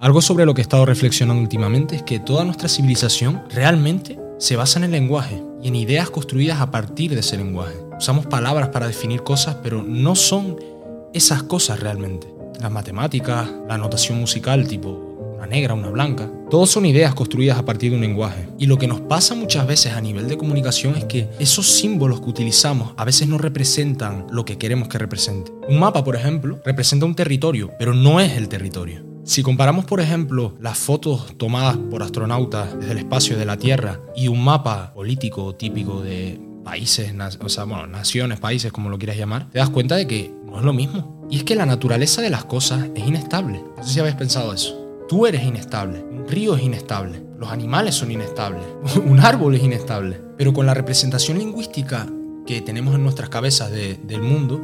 Algo sobre lo que he estado reflexionando últimamente es que toda nuestra civilización realmente se basa en el lenguaje y en ideas construidas a partir de ese lenguaje. Usamos palabras para definir cosas, pero no son esas cosas realmente. Las matemáticas, la notación musical tipo una negra, una blanca, todos son ideas construidas a partir de un lenguaje. Y lo que nos pasa muchas veces a nivel de comunicación es que esos símbolos que utilizamos a veces no representan lo que queremos que represente. Un mapa, por ejemplo, representa un territorio, pero no es el territorio. Si comparamos, por ejemplo, las fotos tomadas por astronautas desde el espacio de la Tierra y un mapa político típico de países, o sea, bueno, naciones, países, como lo quieras llamar, te das cuenta de que no es lo mismo. Y es que la naturaleza de las cosas es inestable. No sé si habéis pensado eso. Tú eres inestable, un río es inestable, los animales son inestables, un árbol es inestable. Pero con la representación lingüística que tenemos en nuestras cabezas del mundo,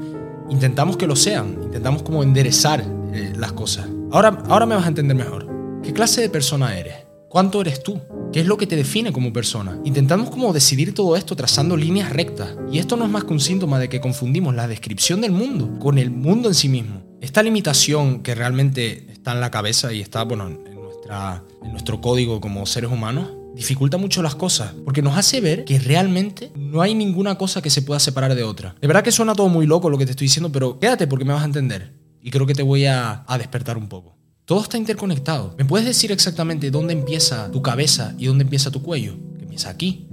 intentamos que lo sean, intentamos como enderezar eh, las cosas. Ahora, ahora me vas a entender mejor. ¿Qué clase de persona eres? ¿Cuánto eres tú? ¿Qué es lo que te define como persona? Intentamos como decidir todo esto trazando líneas rectas. Y esto no es más que un síntoma de que confundimos la descripción del mundo con el mundo en sí mismo. Esta limitación que realmente está en la cabeza y está, bueno, en, en nuestro código como seres humanos, dificulta mucho las cosas, porque nos hace ver que realmente no hay ninguna cosa que se pueda separar de otra. De verdad que suena todo muy loco lo que te estoy diciendo, pero quédate porque me vas a entender y creo que te voy a, despertar un poco. Todo está interconectado. ¿Me puedes decir exactamente dónde empieza tu cabeza y dónde empieza tu cuello? Que empieza aquí,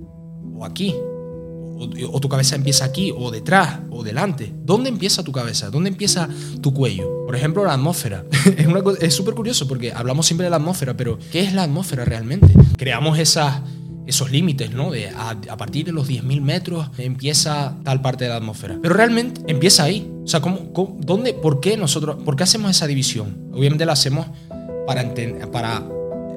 o aquí, o, tu cabeza empieza aquí, o detrás, o delante. ¿Dónde empieza tu cabeza? ¿Dónde empieza tu cuello? Por ejemplo, la atmósfera. es súper curioso porque hablamos siempre de la atmósfera, pero ¿qué es la atmósfera realmente? Creamos esas esos límites, ¿no? De a, partir de los 10.000 metros empieza tal parte de la atmósfera. Pero realmente empieza ahí. O sea, ¿cómo, dónde, ¿por qué nosotros, por qué hacemos esa división? Obviamente la hacemos para,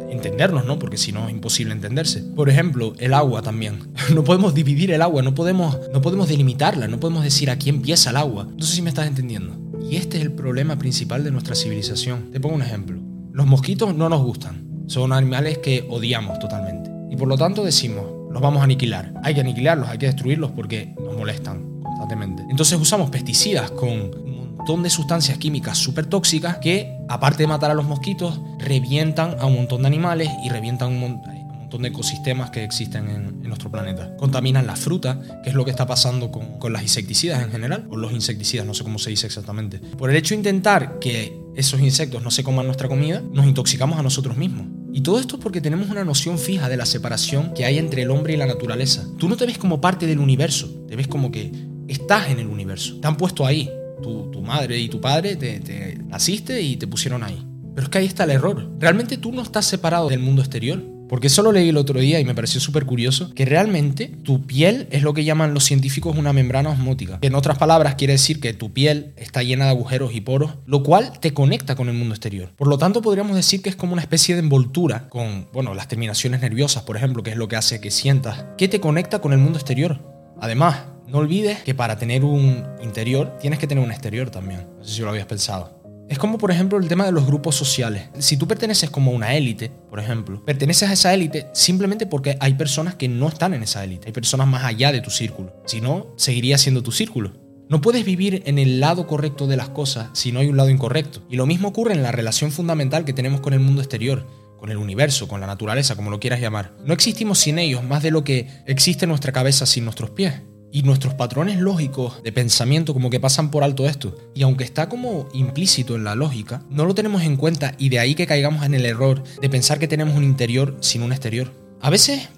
entendernos, ¿no? Porque si no es imposible entenderse. Por ejemplo, el agua también. No podemos dividir el agua, no podemos, no podemos delimitarla, no podemos decir aquí empieza el agua. No sé si me estás entendiendo. Y este es el problema principal de nuestra civilización. Te pongo un ejemplo. Los mosquitos no nos gustan. Son animales que odiamos totalmente. Y por lo tanto decimos, los vamos a aniquilar. Hay que aniquilarlos, hay que destruirlos porque nos molestan constantemente. Entonces usamos pesticidas con un montón de sustancias químicas súper tóxicas que, aparte de matar a los mosquitos, revientan a un montón de animales y revientan un montón de ecosistemas que existen en, nuestro planeta. Contaminan la fruta, que es lo que está pasando con, con las insecticidas en general, o los insecticidas, no sé cómo se dice exactamente. Por el hecho de intentar que esos insectos no se coman nuestra comida, nos intoxicamos a nosotros mismos. Y todo esto porque tenemos una noción fija de la separación que hay entre el hombre y la naturaleza. Tú no te ves como parte del universo, te ves como que estás en el universo. Te han puesto ahí. Tu, tu madre y tu padre te, te naciste y te pusieron ahí. Pero es que ahí está el error. Realmente tú no estás separado del mundo exterior. Porque eso lo leí el otro día y me pareció súper curioso, que realmente tu piel es lo que llaman los científicos una membrana osmótica. Que en otras palabras quiere decir que tu piel está llena de agujeros y poros, lo cual te conecta con el mundo exterior. Por lo tanto, podríamos decir que es como una especie de envoltura con, bueno, las terminaciones nerviosas, por ejemplo, que es lo que hace que sientas, que te conecta con el mundo exterior. Además, no olvides que para tener un interior tienes que tener un exterior también. No sé si lo habías pensado. Es como, por ejemplo, el tema de los grupos sociales. Si tú perteneces como una élite, por ejemplo, perteneces a esa élite simplemente porque hay personas que no están en esa élite. Hay personas más allá de tu círculo. Si no, seguiría siendo tu círculo. No puedes vivir en el lado correcto de las cosas si no hay un lado incorrecto. Y lo mismo ocurre en la relación fundamental que tenemos con el mundo exterior, con el universo, con la naturaleza, como lo quieras llamar. No existimos sin ellos más de lo que existe en nuestra cabeza sin nuestros pies y nuestros patrones lógicos de pensamiento como que pasan por alto esto. Y aunque está como implícito en la lógica, no lo tenemos en cuenta y de ahí que caigamos en el error de pensar que tenemos un interior sin un exterior. A veces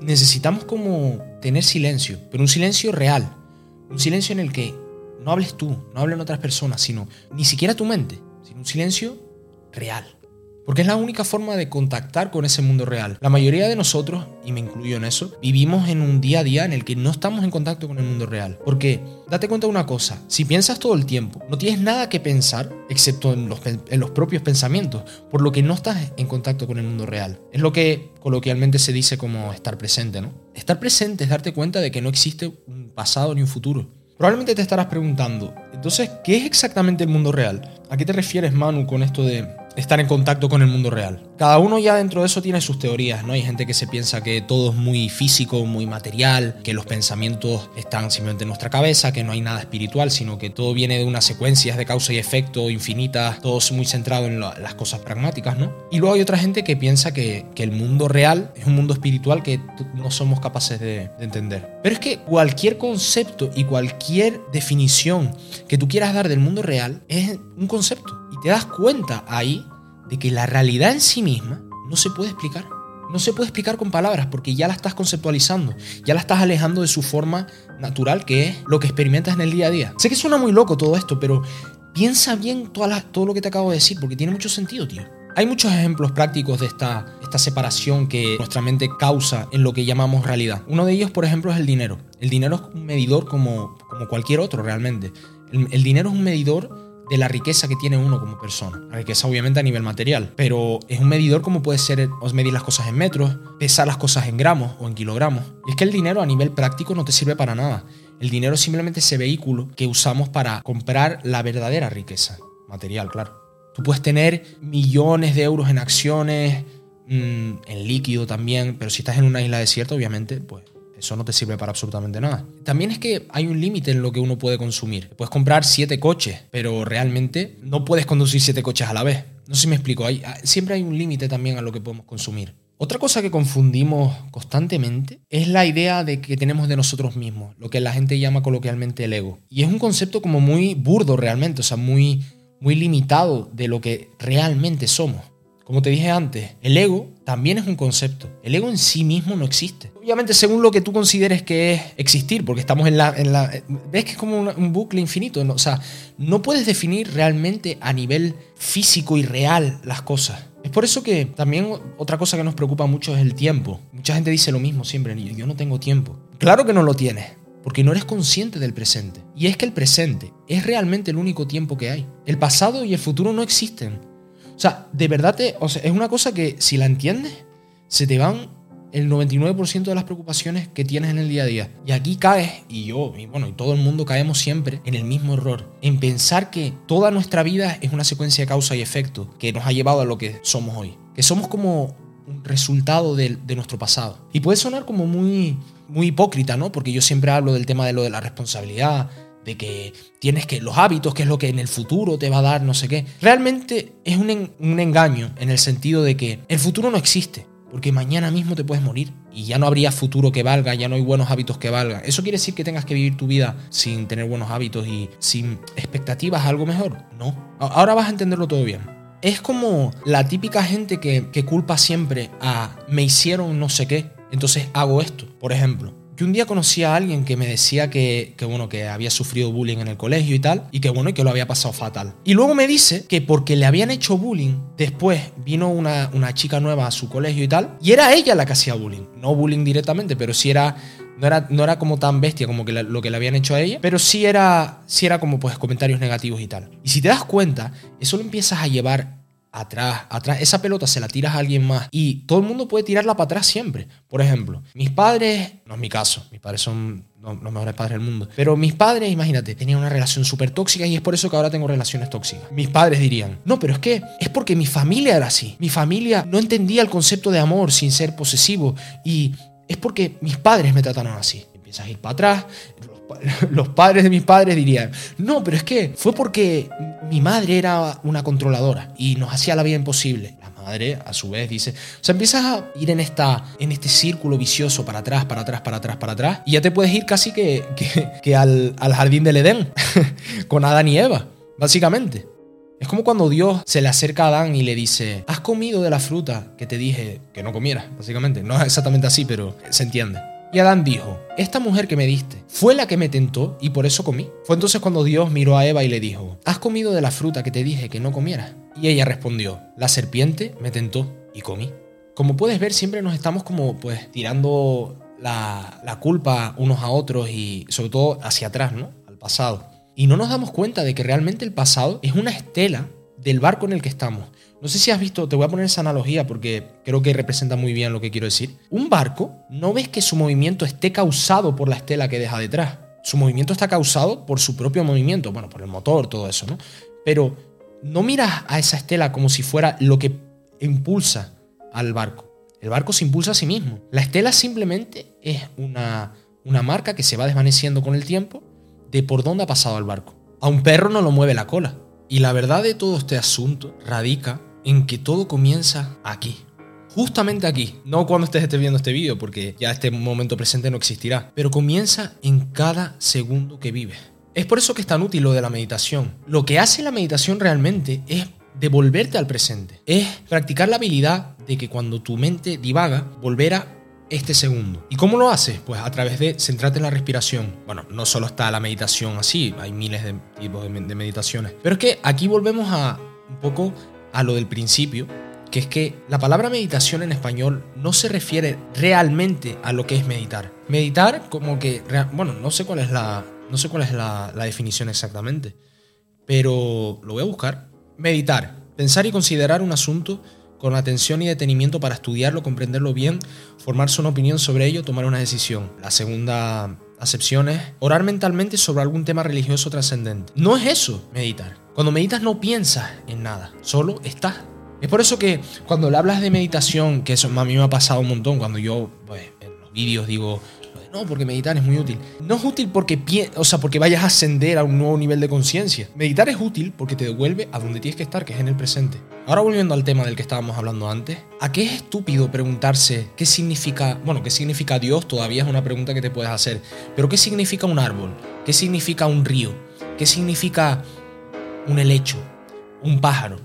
necesitamos como tener silencio, pero un silencio real. Un silencio en el que no hables tú, no hablen otras personas, sino ni siquiera tu mente, sino un silencio real. Porque es la única forma de contactar con ese mundo real. La mayoría de nosotros, y me incluyo en eso, vivimos en un día a día en el que no estamos en contacto con el mundo real. Porque, date cuenta de una cosa, si piensas todo el tiempo, no tienes nada que pensar excepto en los, en los propios pensamientos, por lo que no estás en contacto con el mundo real. Es lo que coloquialmente se dice como estar presente, ¿no? Estar presente es darte cuenta de que no existe un pasado ni un futuro. Probablemente te estarás preguntando, entonces, ¿qué es exactamente el mundo real? ¿A qué te refieres, Manu, con esto de estar en contacto con el mundo real. Cada uno ya dentro de eso tiene sus teorías, ¿no? Hay gente que se piensa que todo es muy físico, muy material, que los pensamientos están simplemente en nuestra cabeza, que no hay nada espiritual, sino que todo viene de unas secuencias de causa y efecto infinitas, todo es muy centrado en las cosas pragmáticas, ¿no? Y luego hay otra gente que piensa que, el mundo real es un mundo espiritual que no somos capaces de, de entender. Pero es que cualquier concepto y cualquier definición que tú quieras dar del mundo real es un concepto. Te das cuenta ahí de que la realidad en sí misma no se puede explicar. No se puede explicar con palabras porque ya la estás conceptualizando, ya la estás alejando de su forma natural, que es lo que experimentas en el día a día. Sé que suena muy loco todo esto, pero piensa bien todo lo que te acabo de decir porque tiene mucho sentido, tío. Hay muchos ejemplos prácticos de esta, separación que nuestra mente causa en lo que llamamos realidad. Uno de ellos, por ejemplo, es el dinero. El dinero es un medidor como cualquier otro realmente. el dinero es un medidor de la riqueza que tiene uno como persona. La riqueza obviamente a nivel material, pero es un medidor como puede ser medir las cosas en metros, pesar las cosas en gramos o en kilogramos. Y es que el dinero a nivel práctico no te sirve para nada. El dinero es simplemente ese vehículo que usamos para comprar la verdadera riqueza material, claro. Tú puedes tener millones de euros en acciones, mm, en líquido también, pero si estás en una isla desierta, obviamente, pues eso no te sirve para absolutamente nada. También es que hay un límite en lo que uno puede consumir. Puedes comprar siete coches, pero realmente no puedes conducir siete coches a la vez. No sé si me explico. Siempre hay un límite también a lo que podemos consumir. Otra cosa que confundimos constantemente es la idea de que tenemos de nosotros mismos, lo que la gente llama coloquialmente el ego. Y es un concepto como muy burdo realmente, o sea, muy, muy limitado de lo que realmente somos. Como te dije antes, el ego también es un concepto. El ego en sí mismo no existe. Obviamente según lo que tú consideres que es existir, porque estamos en la... Ves que es como un, bucle infinito. ¿no? O sea, no puedes definir realmente a nivel físico y real las cosas. Es por eso que también otra cosa que nos preocupa mucho es el tiempo. Mucha gente dice lo mismo siempre, yo no tengo tiempo. Claro que no lo tienes, porque no eres consciente del presente. Y es que el presente es realmente el único tiempo que hay. El pasado y el futuro no existen. Sea, de verdad te, o sea, es una cosa que si la entiendes, se te van el 99% de las preocupaciones que tienes en el día a día. Y aquí caes, y yo, y bueno, y todo el mundo caemos siempre en el mismo error, en pensar que toda nuestra vida es una secuencia de causa y efecto que nos ha llevado a lo que somos hoy. Que somos como un resultado de, de nuestro pasado. Y puede sonar como muy, muy hipócrita, ¿no? Porque yo siempre hablo del tema de lo de la responsabilidad, de que tienes que los hábitos, que es lo que en el futuro te va a dar, no sé qué. Realmente es un, un, engaño en el sentido de que el futuro no existe, porque mañana mismo te puedes morir y ya no habría futuro que valga, ya no hay buenos hábitos que valgan. ¿Eso quiere decir que tengas que vivir tu vida sin tener buenos hábitos y sin expectativas a algo mejor? No. Ahora vas a entenderlo todo bien. Es como la típica gente que, que culpa siempre a me hicieron no sé qué, entonces hago esto. Por ejemplo, yo un día conocí a alguien que me decía que, bueno, que había sufrido bullying en el colegio y tal, y que bueno, y que lo había pasado fatal. Y luego me dice que porque le habían hecho bullying, después vino una, una chica nueva a su colegio y tal, y era ella la que hacía bullying. No bullying directamente, pero sí era no era, no era, como tan bestia como que lo que le habían hecho a ella, pero sí era, sí era como pues comentarios negativos y tal. Y si te das cuenta, eso lo empiezas a llevar atrás, atrás. Esa pelota se la tiras a alguien más y todo el mundo puede tirarla para atrás siempre. Por ejemplo, mis padres, no es mi caso, mis padres son los mejores padres del mundo, pero mis padres, imagínate, tenían una relación súper tóxica y es por eso que ahora tengo relaciones tóxicas. Mis padres dirían, no, pero es que es porque mi familia era así. Mi familia no entendía el concepto de amor sin ser posesivo y es porque mis padres me trataron así. Empiezas a ir para atrás, los padres de mis padres dirían, no, pero es que fue porque mi madre era una controladora y nos hacía la vida imposible. La madre, a su vez, dice, o sea, empiezas a ir en, esta, en este círculo vicioso para atrás, para atrás, para atrás, para atrás, y ya te puedes ir casi que, que, al, al jardín del Edén, con Adán y Eva, básicamente. Es como cuando Dios se le acerca a Adán y le dice, has comido de la fruta que te dije que no comieras, básicamente. No es exactamente así, pero se entiende. Y Adán dijo, esta mujer que me diste fue la que me tentó y por eso comí. Fue entonces cuando Dios miró a Eva y le dijo, ¿has comido de la fruta que te dije que no comieras? Y ella respondió, la serpiente me tentó y comí. Como puedes ver, siempre nos estamos como pues tirando la, la culpa unos a otros y sobre todo hacia atrás, ¿no? Al pasado. Y no nos damos cuenta de que realmente el pasado es una estela del barco en el que estamos. No sé si has visto, te voy a poner esa analogía porque creo que representa muy bien lo que quiero decir. Un barco, no ves que su movimiento esté causado por la estela que deja detrás. Su movimiento está causado por su propio movimiento, bueno, por el motor, todo eso, ¿no? Pero no miras a esa estela como si fuera lo que impulsa al barco. El barco se impulsa a sí mismo. La estela simplemente es una, una marca que se va desvaneciendo con el tiempo de por dónde ha pasado el barco. A un perro no lo mueve la cola. Y la verdad de todo este asunto radica en que todo comienza aquí. Justamente aquí, no cuando estés viendo este vídeo, porque ya este momento presente no existirá, pero comienza en cada segundo que vives. Es por eso que es tan útil lo de la meditación. Lo que hace la meditación realmente es devolverte al presente. Es practicar la habilidad de que cuando tu mente divaga, volver a este segundo. ¿Y cómo lo haces? Pues a través de centrarte en la respiración. Bueno, no solo está la meditación así, hay miles de tipos de, meditaciones. Pero es que aquí volvemos a un poco a lo del principio, que es que la palabra meditación en español no se refiere realmente a lo que es meditar. Meditar como que, bueno, no sé cuál es la, no sé cuál es la, definición exactamente, pero lo voy a buscar. Meditar, pensar y considerar un asunto con atención y detenimiento para estudiarlo, comprenderlo bien, formarse una opinión sobre ello, tomar una decisión. La segunda acepción es orar mentalmente sobre algún tema religioso trascendente. No es eso, meditar. Cuando meditas no piensas en nada, solo estás. Es por eso que cuando le hablas de meditación, que eso a mí me ha pasado un montón, cuando yo pues, en los vídeos digo, no, porque meditar es muy útil. No es útil porque, o sea, porque vayas a ascender a un nuevo nivel de conciencia. Meditar es útil porque te devuelve a donde tienes que estar, que es en el presente. Ahora volviendo al tema del que estábamos hablando antes, ¿a qué es estúpido preguntarse qué significa, bueno, qué significa Dios? Todavía es una pregunta que te puedes hacer. Pero ¿qué significa un árbol? ¿Qué significa un río? ¿Qué significa un helecho? Un pájaro.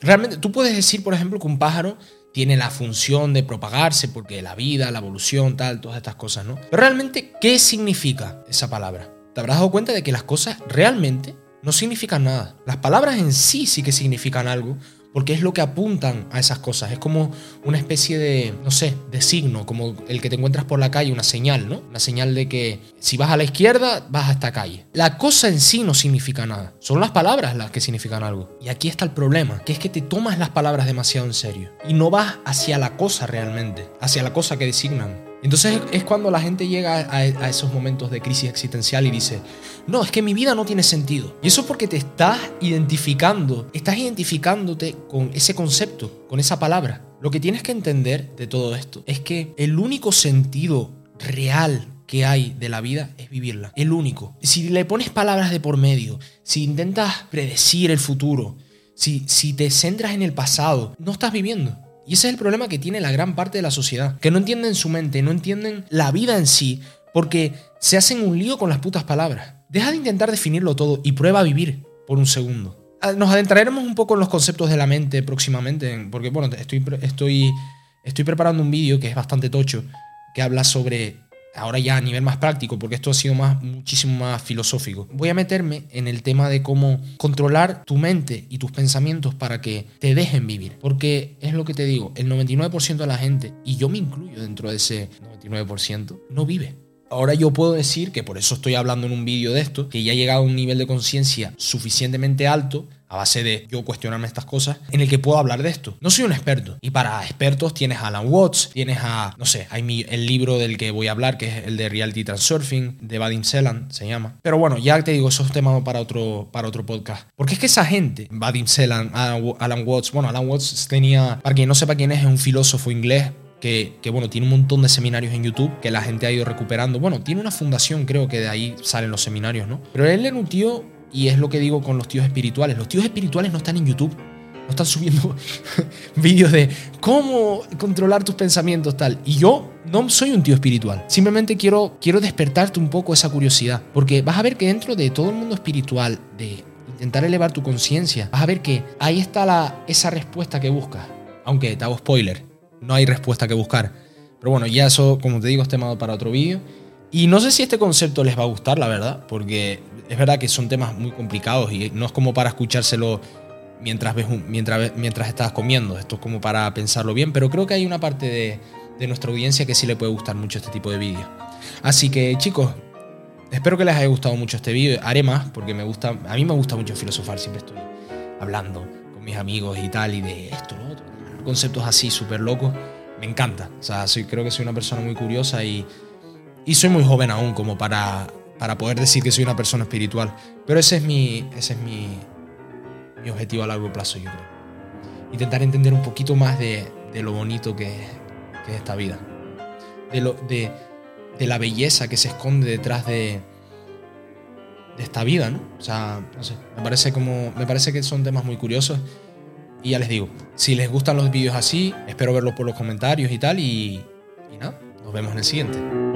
Realmente, tú puedes decir, por ejemplo, que un pájaro tiene la función de propagarse porque la vida, la evolución, tal, todas estas cosas, ¿no? Pero realmente, ¿qué significa esa palabra? Te habrás dado cuenta de que las cosas realmente no significan nada. Las palabras en sí sí que significan algo, porque es lo que apuntan a esas cosas. Es como una especie de, no sé, de signo, como el que te encuentras por la calle, una señal, ¿no? Una señal de que si vas a la izquierda, vas a esta calle. La cosa en sí no significa nada. Son las palabras las que significan algo. Y aquí está el problema, que es que te tomas las palabras demasiado en serio y no vas hacia la cosa realmente, hacia la cosa que designan. Entonces es cuando la gente llega a, esos momentos de crisis existencial y dice, no, es que mi vida no tiene sentido. Y eso es porque te estás identificando, estás identificándote con ese concepto, con esa palabra. Lo que tienes que entender de todo esto es que el único sentido real que hay de la vida es vivirla. El único. Si le pones palabras de por medio, si intentas predecir el futuro, si, si te centras en el pasado, no estás viviendo. Y ese es el problema que tiene la gran parte de la sociedad, que no entienden su mente, no entienden la vida en sí, porque se hacen un lío con las putas palabras. Deja de intentar definirlo todo y prueba a vivir por un segundo. Ah, nos adentraremos un poco en los conceptos de la mente próximamente, porque bueno, estoy, estoy, estoy preparando un vídeo que es bastante tocho, que habla sobre ahora ya a nivel más práctico, porque esto ha sido más, muchísimo más filosófico, voy a meterme en el tema de cómo controlar tu mente y tus pensamientos para que te dejen vivir. Porque es lo que te digo, el 99% de la gente, y yo me incluyo dentro de ese 99%, no vive. Ahora yo puedo decir que por eso estoy hablando en un vídeo de esto, que ya he llegado a un nivel de conciencia suficientemente alto a base de yo cuestionarme estas cosas, en el que puedo hablar de esto. No soy un experto. Y para expertos tienes a Alan Watts, tienes a, no sé, hay el libro del que voy a hablar, que es el de Reality Transurfing, de Vadim Selan, se llama. Pero bueno, ya te digo, eso es tema para otro, para otro podcast. Porque es que esa gente, Vadim Selan, Alan Watts, bueno, Alan Watts tenía, para quien no sepa quién es, es un filósofo inglés que, que, bueno, tiene un montón de seminarios en YouTube que la gente ha ido recuperando. Bueno, tiene una fundación, creo que de ahí salen los seminarios, ¿no? Pero él era un tío, y es lo que digo con los tíos espirituales. Los tíos espirituales no están en YouTube. No están subiendo vídeos de cómo controlar tus pensamientos, tal. Y yo no soy un tío espiritual. Simplemente quiero, quiero despertarte un poco esa curiosidad. Porque vas a ver que dentro de todo el mundo espiritual, de intentar elevar tu conciencia, vas a ver que ahí está la, esa respuesta que buscas. Aunque te hago spoiler, no hay respuesta que buscar. Pero bueno, ya eso, como te digo, es tema para otro vídeo. Y no sé si este concepto les va a gustar, la verdad, porque es verdad que son temas muy complicados y no es como para escuchárselo mientras, ves mientras, mientras estás comiendo. Esto es como para pensarlo bien, pero creo que hay una parte de, de nuestra audiencia que sí le puede gustar mucho este tipo de vídeos. Así que chicos, espero que les haya gustado mucho este vídeo. Haré más porque me gusta, a mí me gusta mucho filosofar, siempre estoy hablando con mis amigos y tal, y de esto, lo otro conceptos así súper locos, me encanta. O sea, soy, creo que soy una persona muy curiosa y, y soy muy joven aún como para, para poder decir que soy una persona espiritual. Pero ese es mi, ese es mi, mi objetivo a largo plazo, yo creo. Intentar entender un poquito más de, lo bonito que, es esta vida. De, lo, de, de, la belleza que se esconde detrás de, de esta vida, ¿no? O sea, no sé, me parece, como, me parece que son temas muy curiosos. Y ya les digo, si les gustan los vídeos así, espero verlos por los comentarios y tal. Y nada, nos vemos en el siguiente.